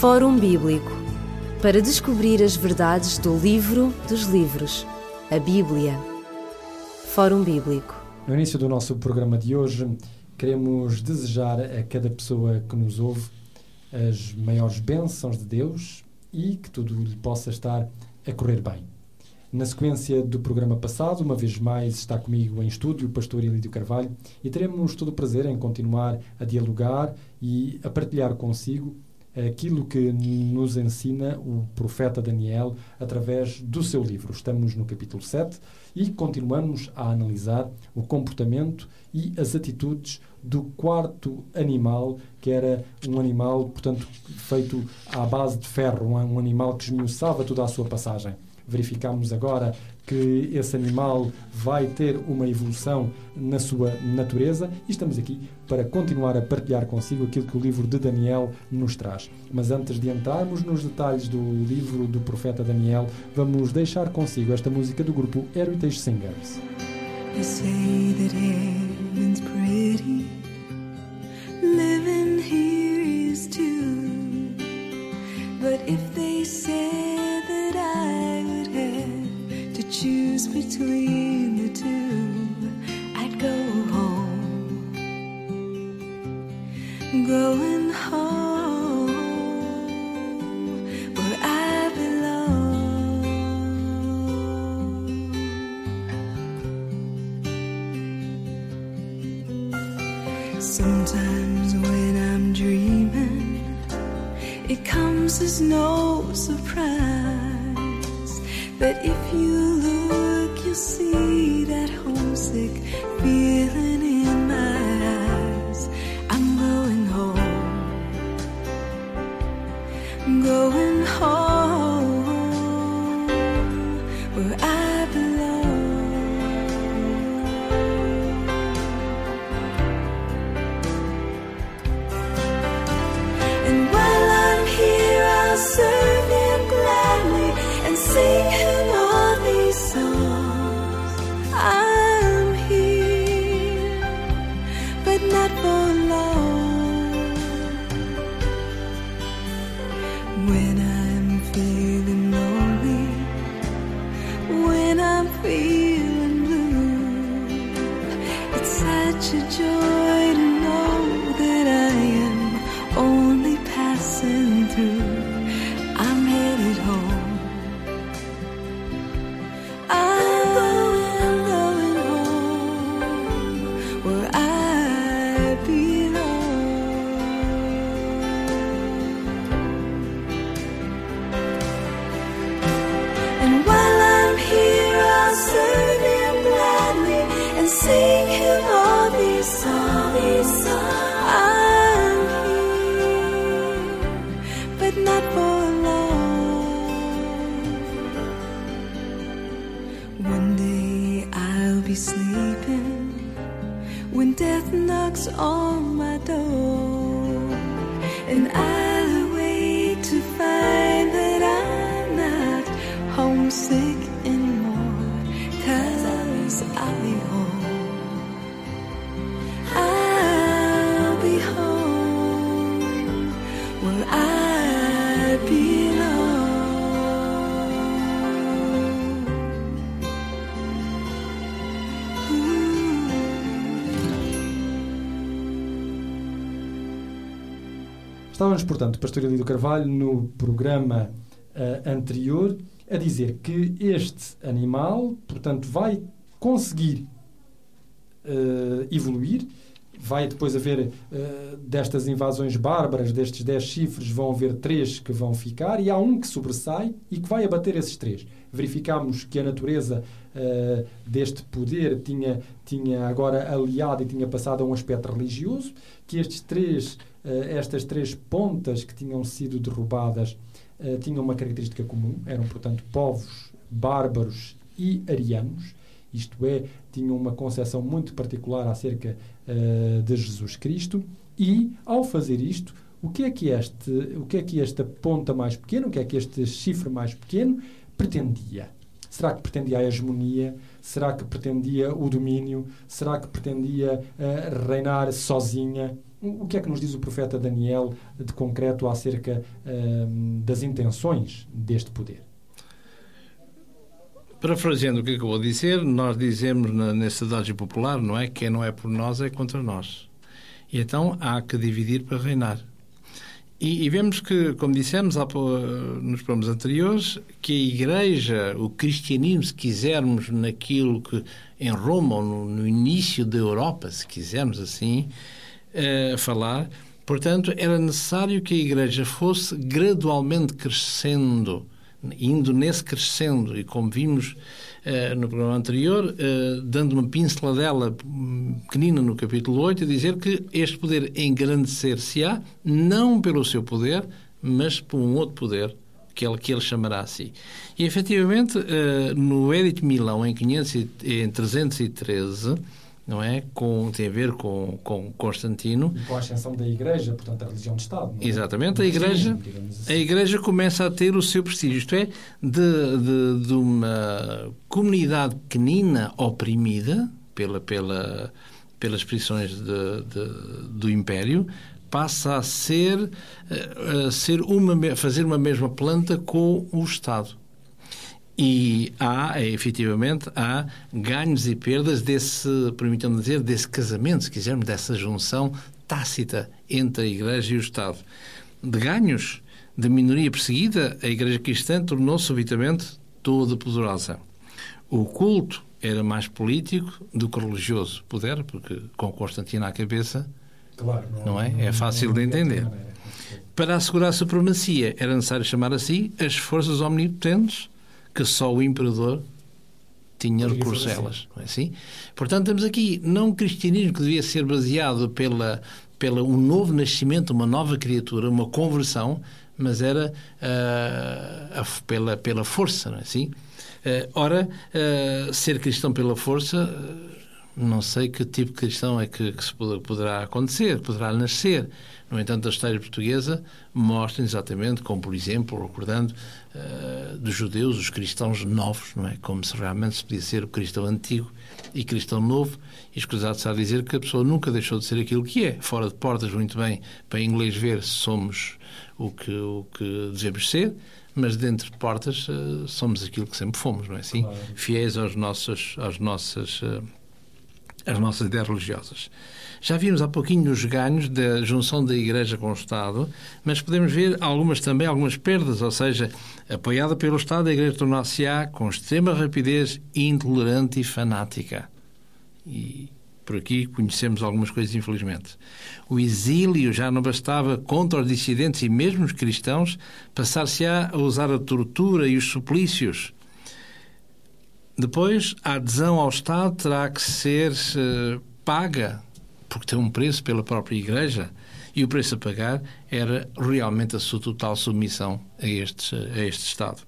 Fórum Bíblico para descobrir as verdades do livro dos livros, a Bíblia. Fórum Bíblico. No início do nosso programa de hoje, queremos desejar a cada pessoa que nos ouve as maiores bênçãos de Deus e que tudo lhe possa estar a correr bem. Na sequência do programa passado, uma vez mais está comigo em estúdio o pastor Elídio Carvalho e teremos todo o prazer em continuar a dialogar e a partilhar consigo aquilo que nos ensina o profeta Daniel através do seu livro. Estamos no capítulo 7 e continuamos a analisar o comportamento e as atitudes do quarto animal, que era um animal, portanto, feito à base de ferro, um animal que esmiuçava toda a sua passagem. Verificamos agora que esse animal vai ter uma evolução na sua natureza e estamos aqui para continuar a partilhar consigo aquilo que o livro de Daniel nos traz. Mas antes de entrarmos nos detalhes do livro do profeta Daniel, vamos deixar consigo esta música do grupo Heritage Singers. You say that heaven's pretty, living here is too. But if they say between the two, I'd go home. Going home where I belong. Sometimes when I'm dreaming, it comes as no surprise that if you music, feeling. Estávamos, portanto, Pastor Elido Carvalho, no programa eh, anterior, a dizer que este animal, portanto, vai conseguir eh, evoluir, vai depois haver eh, destas invasões bárbaras, destes dez chifres, vão haver três que vão ficar e há um que sobressai e que vai abater esses três. Verificámos que a natureza eh, deste poder tinha, tinha agora aliado e tinha passado a um aspecto religioso, que estes três, eh, estas três pontas que tinham sido derrubadas eh, tinham uma característica comum, eram, portanto, povos bárbaros e arianos, isto é, tinham uma concepção muito particular acerca uh, de Jesus Cristo, e ao fazer isto, o que é que este, o que é que esta ponta mais pequena, o que é que este chifre mais pequeno pretendia? Será que pretendia a hegemonia? Será que pretendia o domínio? Será que pretendia uh, reinar sozinha? O que é que nos diz o profeta Daniel de concreto acerca uh, das intenções deste poder? Parafraseando o que acabou de dizer, nós dizemos na, adagio popular, não é? Quem não é por nós é contra nós. E então há que dividir para reinar. E, e, vemos que, como dissemos nos programas anteriores, que a Igreja, o cristianismo, se quisermos, naquilo que em Roma, ou no, no início da Europa, se quisermos assim uh, falar, portanto, era necessário que a Igreja fosse gradualmente crescendo, indo nesse crescendo, e como vimos no programa anterior, uh, dando uma pinceladela pequenina no capítulo 8, a dizer que este poder engrandecer-se-á, não pelo seu poder, mas por um outro poder, que ele, que ele chamará a si. E, efetivamente, uh, no Edito Milão, em, 500, em 313, não é? Com, tem a ver com, com Constantino. E com a ascensão da Igreja, portanto, a religião de Estado. É? Exatamente, a Igreja, assim. a Igreja começa a ter o seu prestígio, isto é, de, de, de uma comunidade pequenina oprimida pela, pela, pelas prisões de, de, do Império, passa a ser, a ser uma, fazer uma mesma planta com o Estado. E há, efetivamente, há ganhos e perdas desse, permitam-me dizer, desse casamento, se quisermos, dessa junção tácita entre a Igreja e o Estado. De ganhos, de minoria perseguida, a Igreja Cristã tornou-se subitamente toda poderosa. O culto era mais político do que religioso. Puder, porque com Constantino à cabeça, claro, não, não é? Não, é fácil não, de entender. Para assegurar a supremacia, era necessário chamar a si as forças omnipotentes que só o imperador tinha recurso a elas. Não é assim? Portanto, temos aqui não um cristianismo que devia ser baseado pela, pela um novo nascimento, uma nova criatura, uma conversão, mas era uh, a, pela, pela força, não é assim? Uh, ora, uh, ser cristão pela força, não sei que tipo de cristão é que, que se poderá acontecer, poderá nascer. No entanto, a história portuguesa mostra exatamente como, por exemplo, recordando uh, dos judeus, os cristãos novos, não é? Como se realmente se podia ser o cristão antigo e cristão novo. E escusado se a dizer que a pessoa nunca deixou de ser aquilo que é. Fora de portas, muito bem, para inglês ver se somos o que, o que devemos ser, mas dentro de portas uh, somos aquilo que sempre fomos, não é assim? Claro. Fiéis aos nossos, aos nossas, uh, às nossas ideias religiosas. Já vimos há pouquinho os ganhos da junção da Igreja com o Estado, mas podemos ver algumas também, algumas perdas, ou seja, apoiada pelo Estado, a Igreja tornou-se-á com extrema rapidez intolerante e fanática. E por aqui conhecemos algumas coisas, infelizmente. O exílio já não bastava contra os dissidentes e mesmo os cristãos, passar-se-á a usar a tortura e os suplícios. Depois, a adesão ao Estado terá que ser uh, paga porque tem um preço pela própria Igreja, e o preço a pagar era realmente a sua total submissão a este, a este Estado.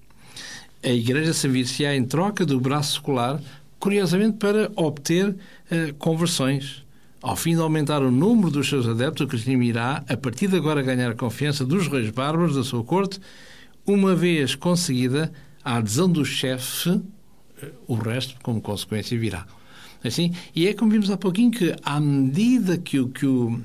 A Igreja servir-se-á em troca do braço secular, curiosamente para obter uh, conversões. Ao fim de aumentar o número dos seus adeptos, o cristianismo irá, a partir de agora, ganhar a confiança dos reis bárbaros da sua corte, uma vez conseguida a adesão do chefe, o resto, como consequência, virá. Assim, e é como vimos há pouquinho que, à medida que o, que o,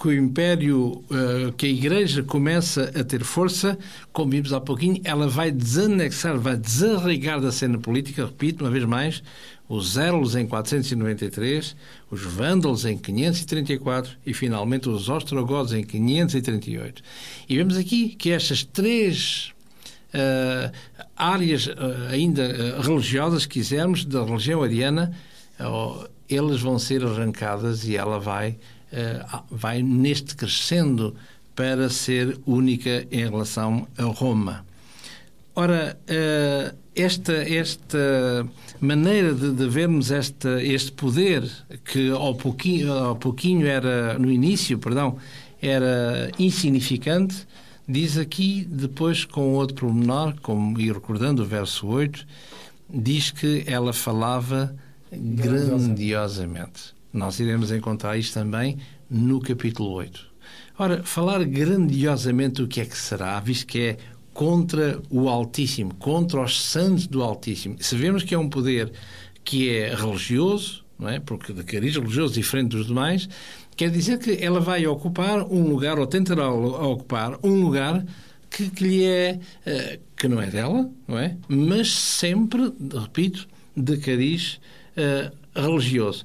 que o Império, uh, que a Igreja começa a ter força, como vimos há pouquinho, ela vai desanexar, vai desarraigar da cena política, repito uma vez mais, os Érolos em 493, os Vândalos em 534 e, finalmente, os Ostrogodos em 538. E vemos aqui que estas três áreas uh, ainda religiosas, se quisermos, da religião ariana, elas vão ser arrancadas e ela vai, eh, vai neste crescendo para ser única em relação a Roma. Ora, eh, esta, esta maneira de, de vermos esta, este poder, que ao pouquinho, ao pouquinho era, no início, perdão, era insignificante, diz aqui, depois com outro pormenor, como, e recordando o verso 8, diz que ela falava grandiosamente. Nós iremos encontrar isto também no capítulo 8. Ora, falar grandiosamente o que é que será, visto que é contra o Altíssimo, contra os santos do Altíssimo. Sabemos que é um poder que é religioso, não é? Porque de cariz religioso diferente dos demais, quer dizer que ela vai ocupar um lugar, ou tentará ocupar um lugar que, que lhe é, uh, que não é dela, não é? Mas sempre, repito, de cariz uh, religioso.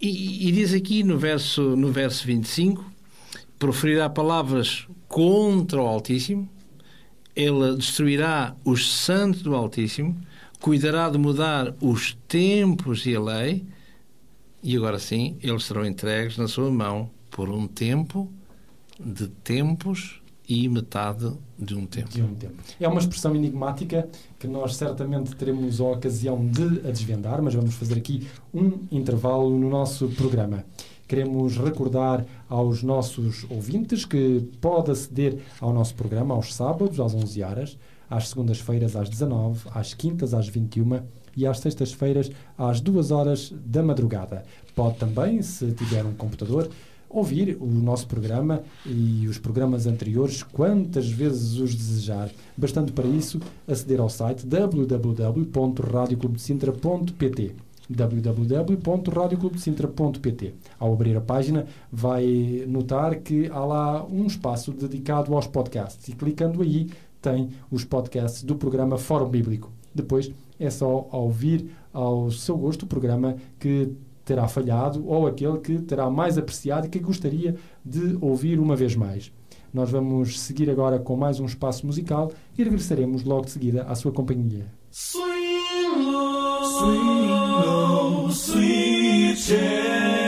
E, e, diz aqui no verso, no verso 25, proferirá palavras contra o Altíssimo, ele destruirá os santos do Altíssimo, cuidará de mudar os tempos e a lei, e agora sim, eles serão entregues na sua mão por um tempo de tempos e metade de um tempo. De um tempo. É uma expressão enigmática que nós certamente teremos a ocasião de a desvendar, mas vamos fazer aqui um intervalo no nosso programa. Queremos recordar aos nossos ouvintes que pode aceder ao nosso programa aos sábados às 11 horas, às segundas-feiras às 19, às quintas às 21 e às sextas-feiras às 2 horas da madrugada. Pode também, se tiver um computador, ouvir o nosso programa e os programas anteriores quantas vezes os desejar. Bastante para isso aceder ao site www.radioclubdecintra.pt www.radioclubdecintra.pt Ao abrir a página, vai notar que há lá um espaço dedicado aos podcasts e clicando aí tem os podcasts do programa Fórum Bíblico. Depois é só ouvir ao seu gosto o programa que terá falhado ou aquele que terá mais apreciado e que gostaria de ouvir uma vez mais. Nós vamos seguir agora com mais um espaço musical e regressaremos logo de seguida à sua companhia. Sweet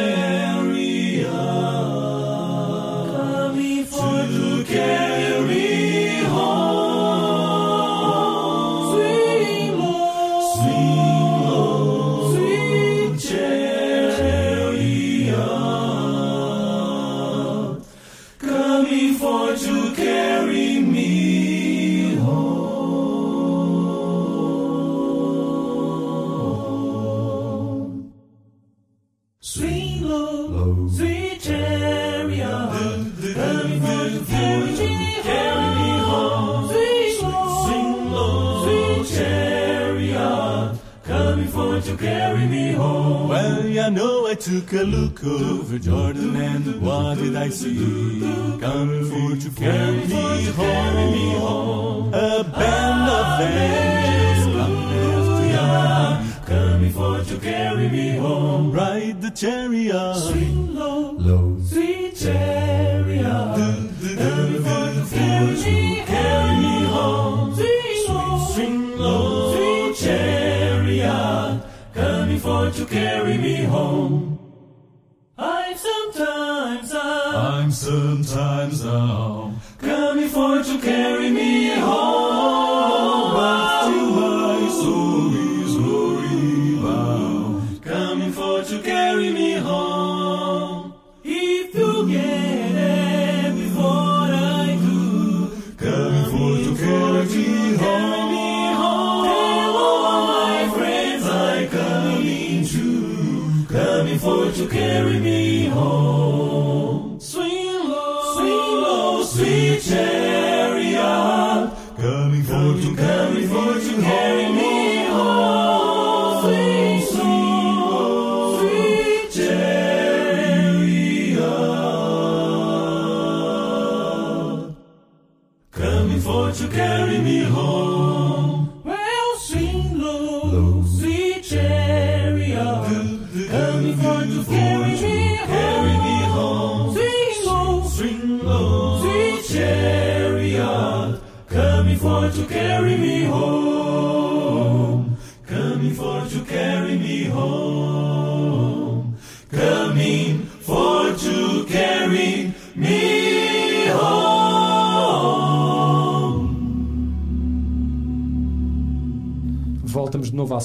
took a look over Jordan and what did I see? Coming for to carry me home. A band of angels coming after coming for to carry me home. Ride the chariot, swing low, low, sweet chariot, coming for to carry me home. Swing low, sweet chariot, coming for to carry me home. I'm sometimes now coming for to carry fortune, coming fortune, home.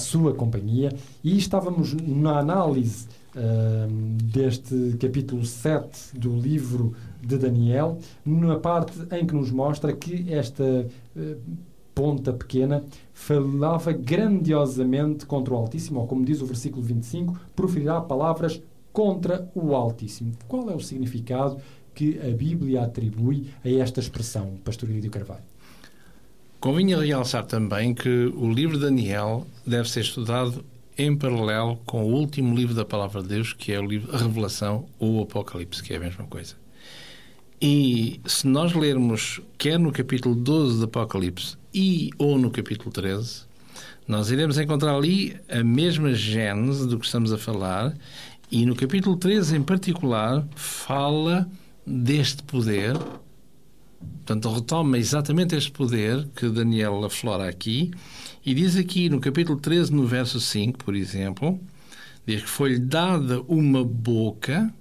Sua companhia e estávamos na análise uh, deste capítulo 7 do livro de Daniel, na parte em que nos mostra que esta uh, ponta pequena falava grandiosamente contra o Altíssimo, ou como diz o versículo 25, proferirá palavras contra o Altíssimo. Qual é o significado que a Bíblia atribui a esta expressão, Pastor Lídio Carvalho? Convinha realçar também que o livro de Daniel deve ser estudado em paralelo com o último livro da Palavra de Deus, que é o livro A Revelação ou Apocalipse, que é a mesma coisa. E se nós lermos, quer no capítulo 12 do Apocalipse e ou no capítulo 13, nós iremos encontrar ali a mesma gênese do que estamos a falar, e no capítulo 13 em particular fala deste poder, portanto, retoma exatamente este poder que Daniel aflora aqui, e diz aqui no capítulo 13, no verso 5, por exemplo, diz que foi-lhe dada uma boca,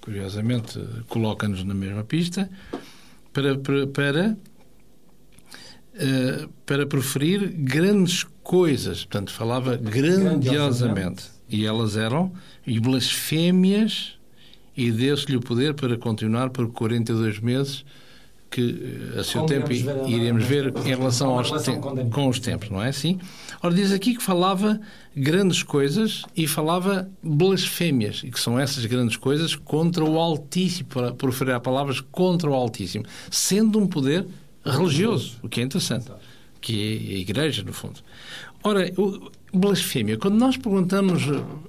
curiosamente coloca-nos na mesma pista, para, para, para Uh, para proferir grandes coisas. Portanto, falava grandiosamente. grandiosamente. E elas eram e blasfémias e deu-se-lhe o poder para continuar por 42 meses que a seu tempo ver, iremos ver em relação, aos relação com, com os tempos, não é assim? Ora, diz aqui que falava grandes coisas e falava blasfémias, e que são essas grandes coisas contra o Altíssimo, para proferir palavras contra o Altíssimo, sendo um poder religioso, o que é interessante, que é a Igreja, no fundo. Ora, blasfémia, quando nós perguntamos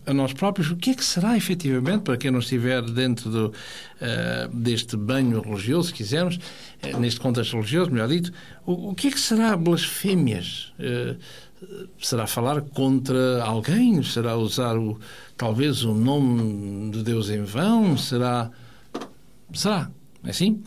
a nós próprios o que é que será efetivamente, para quem não estiver dentro do, uh, deste banho religioso, se quisermos, uh, neste contexto religioso, melhor dito, o, o, que é que será blasfémias? Uh, será falar contra alguém? Será usar o, talvez o nome de Deus em vão? Será. Será? É assim?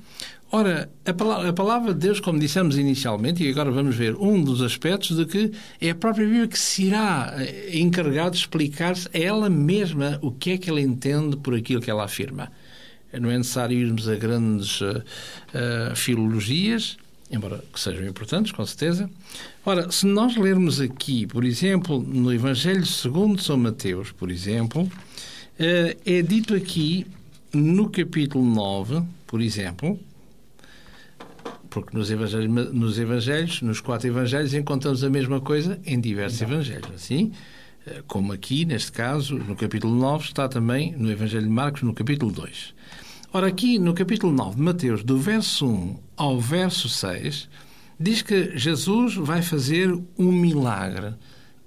Ora, a palavra, a palavra, de Deus, como dissemos inicialmente, e agora vamos ver um dos aspectos de que é a própria Bíblia que se irá eh, encarregar de explicar-se a ela mesma o que é que ela entende por aquilo que ela afirma. Não é necessário irmos a grandes uh, filologias, embora que sejam importantes, com certeza. Ora, se nós lermos aqui, por exemplo, no Evangelho segundo São Mateus, por exemplo, é dito aqui no capítulo 9, por exemplo, porque nos evangelhos, nos evangelhos, nos quatro evangelhos, encontramos a mesma coisa em diversos Não. evangelhos. Assim, eh, como aqui, neste caso, no capítulo 9, está também no Evangelho de Marcos, no capítulo 2. Ora, aqui no capítulo 9 de Mateus, do verso 1 ao verso 6, diz que Jesus vai fazer um milagre.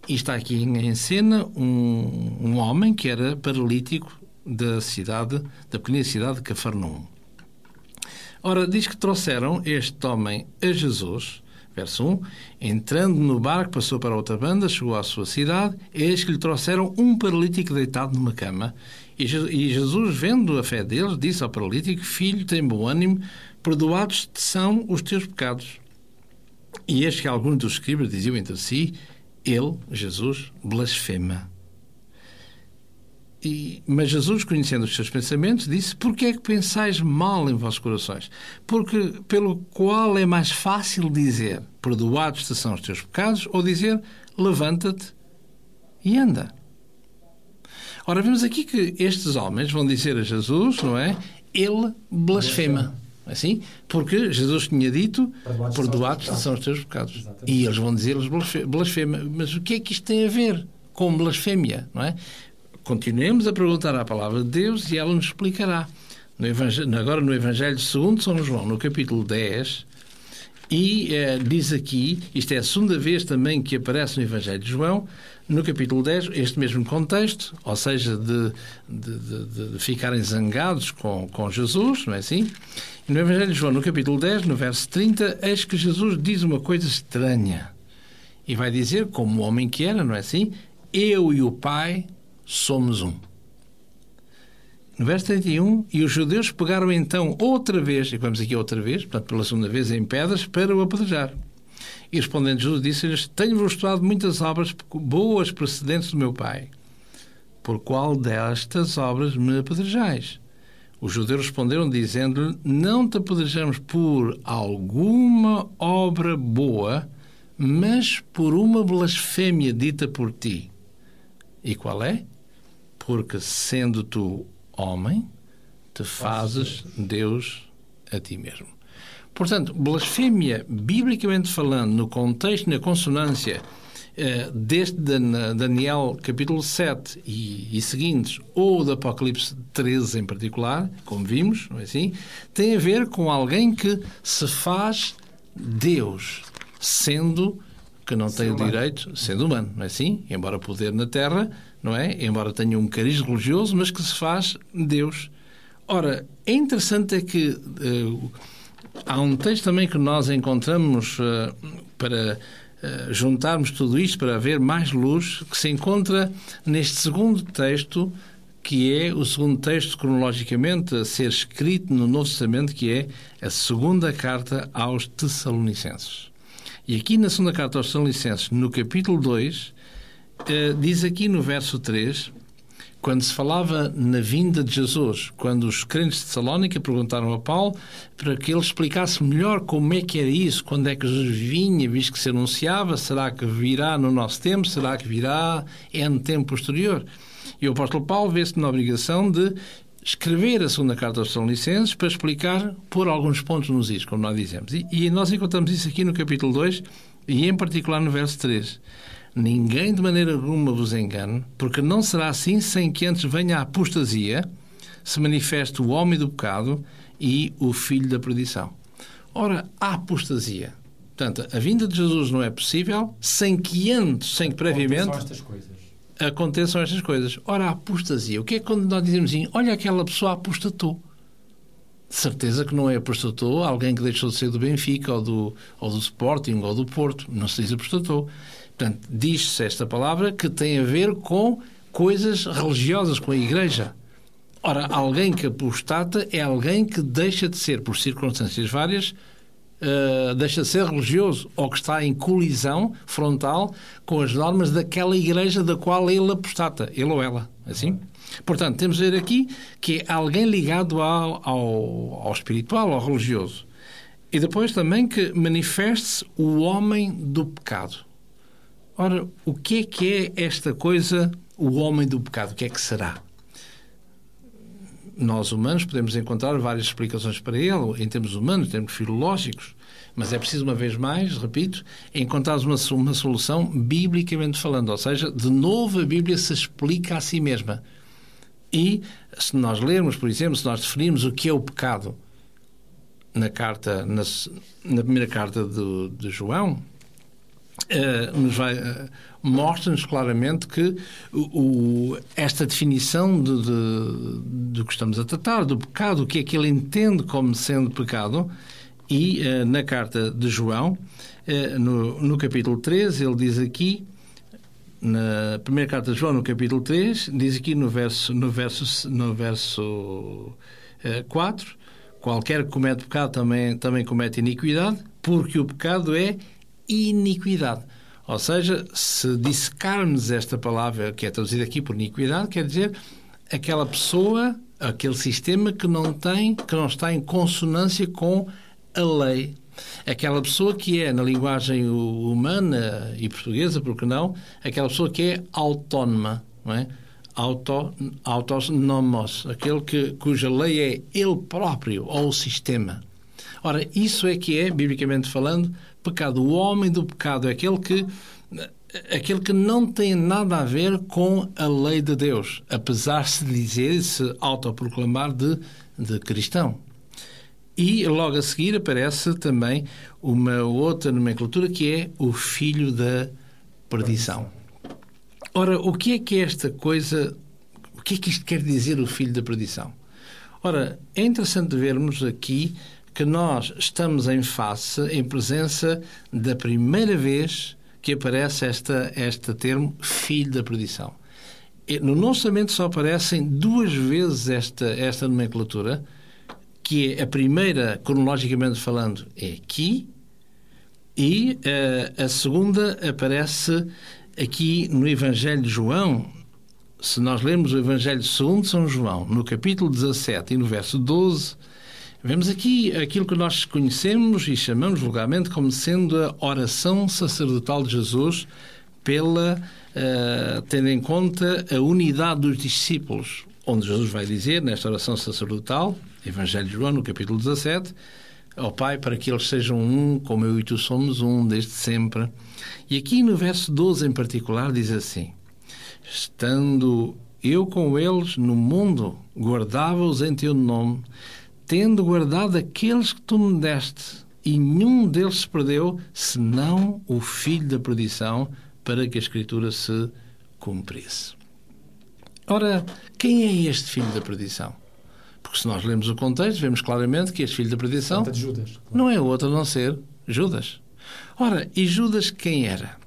E está aqui em cena um, um homem que era paralítico da cidade, da pequena cidade de Cafarnaum. Ora, diz que trouxeram este homem a Jesus, verso 1, entrando no barco, passou para outra banda, chegou à sua cidade, eis que lhe trouxeram um paralítico deitado numa cama. E Jesus, vendo a fé deles, disse ao paralítico: Filho, tem bom ânimo, perdoados são os teus pecados. E eis que alguns dos escribas diziam entre si: Ele, Jesus, blasfema. E, mas Jesus, conhecendo os seus pensamentos, disse: Por que é que pensais mal em vossos corações? Porque pelo qual é mais fácil dizer: Perdoados-te são os teus pecados, ou dizer: Levanta-te e anda. Ora, vemos aqui que estes homens vão dizer a Jesus, não é? Ele blasfema. Assim? Porque Jesus tinha dito: Perdoados-te são os teus pecados. Exatamente. E eles vão dizer-lhes blasfema. Mas o que é que isto tem a ver com blasfémia? Não é? Continuemos a perguntar à palavra de Deus e ela nos explicará. No agora no Evangelho segundo São João, no capítulo 10, e eh, diz aqui, isto é a segunda vez também que aparece no Evangelho de João, no capítulo 10, este mesmo contexto, ou seja, de, de, de, de ficarem zangados com, com Jesus, não é assim? E no Evangelho de João, no capítulo 10, no verso 30, eis que Jesus diz uma coisa estranha. E vai dizer, como o homem que era, não é assim? Eu e o Pai somos um. No verso 31, e os judeus pegaram então outra vez, e vamos aqui outra vez, portanto pela segunda vez, em pedras para o apedrejar. E respondendo Jesus disse-lhes, tenho-vos mostrado muitas obras boas precedentes do meu Pai. Por qual destas obras me apedrejais? Os judeus responderam dizendo-lhe, não te apedrejamos por alguma obra boa, mas por uma blasfémia dita por ti. E qual é? Porque sendo tu homem, te fazes Deus a ti mesmo. Portanto, blasfémia, biblicamente falando, no contexto, na consonância eh, deste Daniel capítulo 7 e, e, seguintes, ou do Apocalipse 13 em particular, como vimos, não é assim? Tem a ver com alguém que se faz Deus, sendo que não tem o direito, sendo humano, não é assim? Embora poder na terra, não é? Embora tenha um cariz religioso, mas que se faz Deus. Ora, é interessante é que uh, há um texto também que nós encontramos uh, para uh, juntarmos tudo isto, para haver mais luz, que se encontra neste segundo texto, que é o segundo texto cronologicamente a ser escrito no Novo Testamento, que é a segunda carta aos Tessalonicenses. E aqui na segunda carta aos Tessalonicenses, no capítulo 2, diz aqui no verso 3 quando se falava na vinda de Jesus, quando os crentes de Salónica perguntaram a Paulo para que ele explicasse melhor como é que era isso, quando é que Jesus vinha, visto que se anunciava, será que virá no nosso tempo, será que virá no tempo posterior? E o apóstolo Paulo vê-se na obrigação de escrever a segunda carta aos Salonicenses para explicar, pôr alguns pontos nos is, como nós dizemos. E, e nós encontramos isso aqui no capítulo 2 e em particular no verso 3. Ninguém de maneira alguma vos engane, porque não será assim sem que antes venha a apostasia, se manifeste o homem do pecado e o filho da perdição. Ora, a apostasia. Portanto, a vinda de Jesus não é possível sem que antes, sem que previamente aconteçam estas coisas. Aconteçam estas coisas. Ora, a apostasia. O que é quando nós dizemos assim, olha aquela pessoa apostatou? De certeza que não é apostatou alguém que deixou de ser do Benfica ou do, ou do Sporting ou do Porto. Não se diz apostatou. Portanto, diz-se esta palavra que tem a ver com coisas religiosas, com a Igreja. Ora, alguém que apostata é alguém que deixa de ser, por circunstâncias várias, uh, deixa de ser religioso ou que está em colisão frontal com as normas daquela igreja da qual ele apostata, ele ou ela. Assim? Portanto, temos a ver aqui que é alguém ligado ao, ao, ao espiritual, ao religioso. E depois também que manifeste-se o homem do pecado. Ora, o que é que é esta coisa, o homem do pecado? O que é que será? Nós, humanos, podemos encontrar várias explicações para ele, em termos humanos, em termos filológicos, mas é preciso, uma vez mais, repito, encontrar uma, uma solução biblicamente falando, ou seja, de novo a Bíblia se explica a si mesma. E, se nós lermos, por exemplo, se nós definirmos o que é o pecado na carta, na, na primeira carta de, de João, nos vai uh, mostra-nos claramente que o, esta definição de, de, do que estamos a tratar, do pecado, o que é que ele entende como sendo pecado, e uh, na carta de João, no, no capítulo 13, ele diz aqui, na primeira carta de João, no capítulo 3, diz aqui no verso, no verso, no verso 4, qualquer que comete pecado também, também comete iniquidade, porque o pecado é iniquidade. Ou seja, se dissecarmos esta palavra, que é traduzida aqui por iniquidade, quer dizer aquela pessoa, aquele sistema que não tem, que não está em consonância com a lei. Aquela pessoa que é, na linguagem humana e portuguesa, porque não, aquela pessoa que é autónoma, não é? Auto, aquele que, cuja lei é ele próprio ou o sistema. Ora, isso é que é, biblicamente falando, pecado. O homem do pecado é aquele que aquele que não tem nada a ver com a lei de Deus, apesar de se dizer, se autoproclamar de, de cristão. E logo a seguir aparece também uma outra nomenclatura que é o filho da perdição. Ora, o que é que é esta coisa, o que é que isto quer dizer o filho da perdição? Ora, é interessante vermos aqui que nós estamos em face, em presença da primeira vez que aparece esta, este termo filho da perdição. No Novo Testamento só aparecem duas vezes esta, esta nomenclatura, que é a primeira, cronologicamente falando, é aqui, e uh, a segunda aparece aqui no Evangelho de João. Se nós lermos o Evangelho segundo São João, no capítulo 17 e no verso 12, Vemos aqui aquilo que nós conhecemos e chamamos vulgarmente como sendo a oração sacerdotal de Jesus, pela uh, tendo em conta a unidade dos discípulos, onde Jesus vai dizer nesta oração sacerdotal, Evangelho de João, no capítulo 17, ao Pai, para que eles sejam um, como eu e tu somos um, desde sempre. E aqui no verso 12 em particular diz assim: Estando eu com eles no mundo, guardava-os em teu nome tendo guardado aqueles que tu me deste, e nenhum deles se perdeu, senão o filho da perdição, para que a Escritura se cumprisse. Ora, quem é este filho da perdição? Porque se nós lemos o contexto, vemos claramente que este filho da perdição Judas, claro. não é outro a não ser Judas. Ora, e Judas quem era?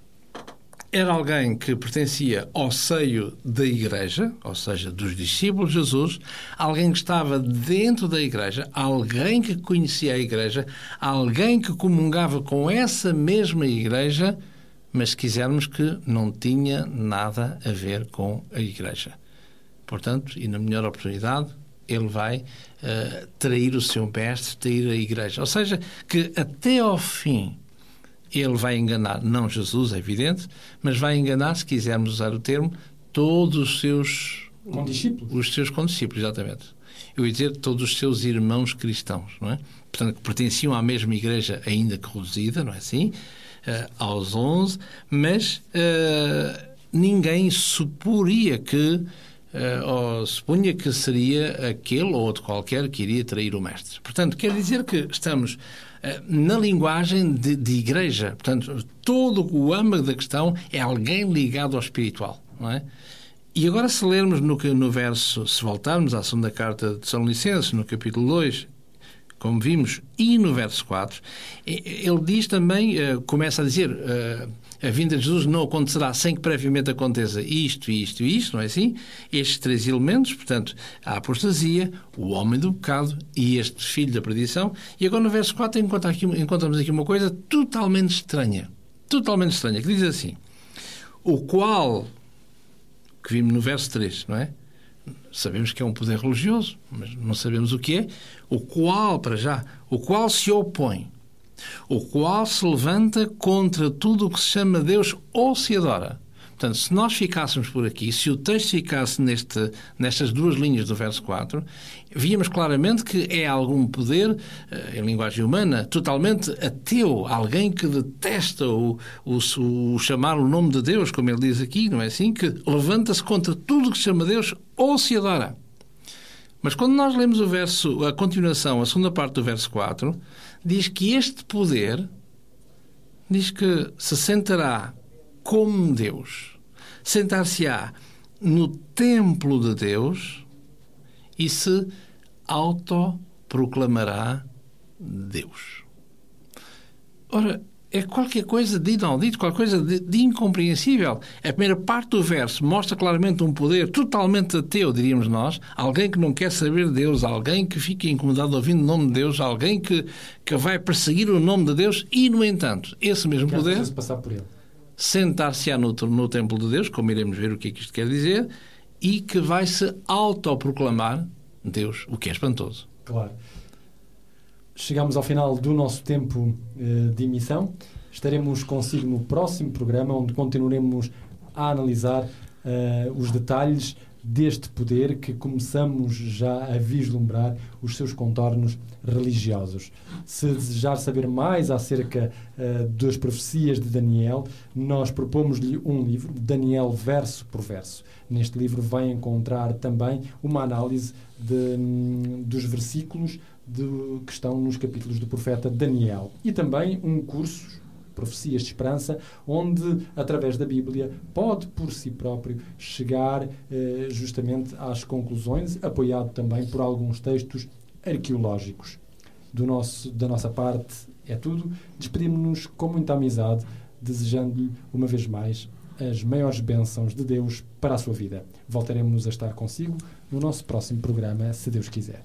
Era alguém que pertencia ao seio da igreja, ou seja, dos discípulos de Jesus, alguém que estava dentro da igreja, alguém que conhecia a igreja, alguém que comungava com essa mesma igreja, mas se quisermos que não tinha nada a ver com a igreja. Portanto, e na melhor oportunidade, ele vai uh, trair o seu mestre, trair a igreja. Ou seja, que até ao fim ele vai enganar, não Jesus, é evidente, mas vai enganar, se quisermos usar o termo, todos os seus condiscípulos. Os seus condiscípulos, exatamente. Eu ia dizer todos os seus irmãos cristãos, não é? Portanto, que pertenciam à mesma igreja, ainda que reduzida, não é assim? Uh, aos 11, mas uh, ninguém suporia que Uh, ou supunha que seria aquele ou outro qualquer que iria trair o mestre. Portanto, quer dizer que estamos na linguagem de, de, igreja. Portanto, todo o âmago da questão é alguém ligado ao espiritual, não é? E agora, se lermos no, no verso, se voltarmos à segunda carta de São Licenço, no capítulo 2, como vimos, e no verso 4, ele diz também, uh, começa a dizer a vinda de Jesus não acontecerá sem que previamente aconteça isto, isto e isto, não é assim? Estes três elementos, portanto, a apostasia, o homem do pecado e este filho da perdição. E agora no verso 4 encontramos aqui uma coisa totalmente estranha. Totalmente estranha, que diz assim: O qual, que vimos no verso 3, não é? Sabemos que é um poder religioso, mas não sabemos o que é. O qual, para já, o qual se opõe o qual se levanta contra tudo o que se chama Deus ou se adora. Portanto, se nós ficássemos por aqui, se o texto ficasse neste, nestas duas linhas do verso 4, víamos claramente que é algum poder, eh, em linguagem humana, totalmente ateu, alguém que detesta o, o, o chamar o nome de Deus, como ele diz aqui, não é assim? Que levanta-se contra tudo o que se chama Deus ou se adora. Mas quando nós lemos o verso, a continuação, a segunda parte do verso 4, diz que este poder diz que se sentará como Deus, sentar-se-á no templo de Deus e se autoproclamará Deus. Ora, é qualquer coisa de inaudito, qualquer coisa de, de, incompreensível. A primeira parte do verso mostra claramente um poder totalmente ateu, diríamos nós, alguém que não quer saber de Deus, alguém que fica incomodado ouvindo o nome de Deus, alguém que, que vai perseguir o nome de Deus e, no entanto, esse mesmo poder sentar-se-á no, no templo de Deus, como iremos ver o que é que isto quer dizer, e que vai se autoproclamar Deus, o que é espantoso. Claro. Chegamos ao final do nosso tempo uh, de emissão. Estaremos consigo no próximo programa, onde continuaremos a analisar uh, os detalhes deste poder que começamos já a vislumbrar os seus contornos religiosos. Se desejar saber mais acerca uh, das profecias de Daniel, nós propomos-lhe um livro, Daniel verso por verso. Neste livro vai encontrar também uma análise de, um, dos versículos de, que estão nos capítulos do profeta Daniel. E também um curso, Profecias de Esperança, onde, através da Bíblia, pode por si próprio chegar eh, justamente às conclusões, apoiado também por alguns textos arqueológicos. Do nosso, da nossa parte é tudo. Despedimos-nos com muita amizade, desejando-lhe, uma vez mais, as maiores bênçãos de Deus para a sua vida. Voltaremos a estar consigo no nosso próximo programa, se Deus quiser.